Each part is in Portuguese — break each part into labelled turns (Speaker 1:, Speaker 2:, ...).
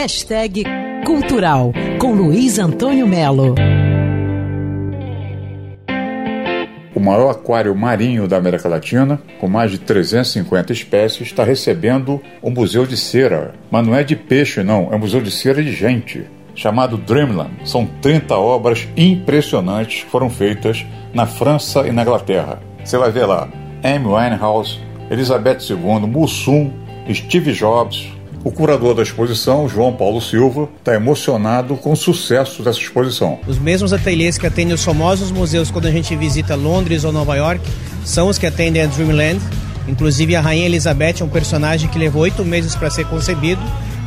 Speaker 1: Hashtag Cultural com Luiz Antônio Melo.
Speaker 2: O maior aquário marinho da América Latina, com mais de 350 espécies, está recebendo o Museu de Cera. Mas não é de peixe, não, é um museu de cera de gente, chamado Dreamland. São 30 obras impressionantes que foram feitas na França e na Inglaterra. Você vai ver lá Amy Winehouse, Elizabeth II, Mussum, Steve Jobs, o curador da exposição, João Paulo Silva, está emocionado com o sucesso dessa exposição.
Speaker 3: Os mesmos ateliês que atendem os famosos museus quando a gente visita Londres ou Nova York são os que atendem a Dreamland. Inclusive, a Rainha Elizabeth é um personagem que levou oito meses para ser concebido,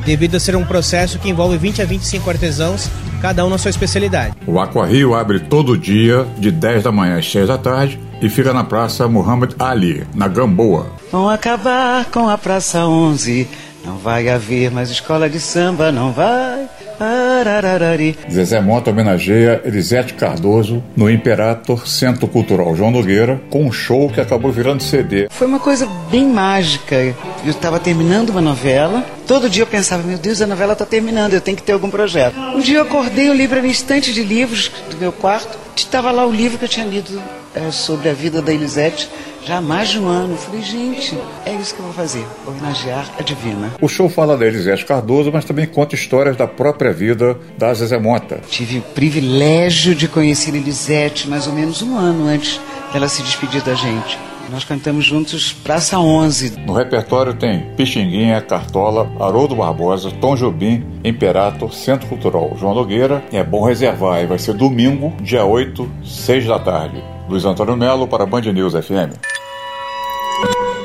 Speaker 3: devido a ser um processo que envolve 20 a 25 artesãos, cada um na sua especialidade.
Speaker 2: O Aquarrio abre todo dia, de 10 da manhã às 6 da tarde, e fica na Praça Muhammad Ali, na Gamboa.
Speaker 4: Vão acabar com a Praça 11 não vai haver mais escola de samba, não vai. Arararari.
Speaker 2: Zezé Mota homenageia Elisete Cardoso no Imperator Centro Cultural João Nogueira com um show que acabou virando CD.
Speaker 4: Foi uma coisa bem mágica. Eu estava terminando uma novela. Todo dia eu pensava, meu Deus, a novela está terminando, eu tenho que ter algum projeto. Um dia eu acordei, eu li para minha estante de livros do meu quarto. Estava lá o livro que eu tinha lido é, sobre a vida da Elisete já há mais de um ano. Falei, gente, é isso que eu vou fazer, homenagear a Divina.
Speaker 2: O show fala da Elisete Cardoso, mas também conta histórias da própria vida da Zezé Mota.
Speaker 4: Tive o privilégio de conhecer Elisete mais ou menos um ano antes dela se despedir da gente. Nós cantamos juntos Praça 11.
Speaker 2: No repertório tem Pixinguinha, Cartola, Haroldo Barbosa, Tom Jobim, Imperator, Centro Cultural João Nogueira. E é bom reservar, e vai ser domingo, dia 8, 6 da tarde. Luiz Antônio Melo para Band News FM.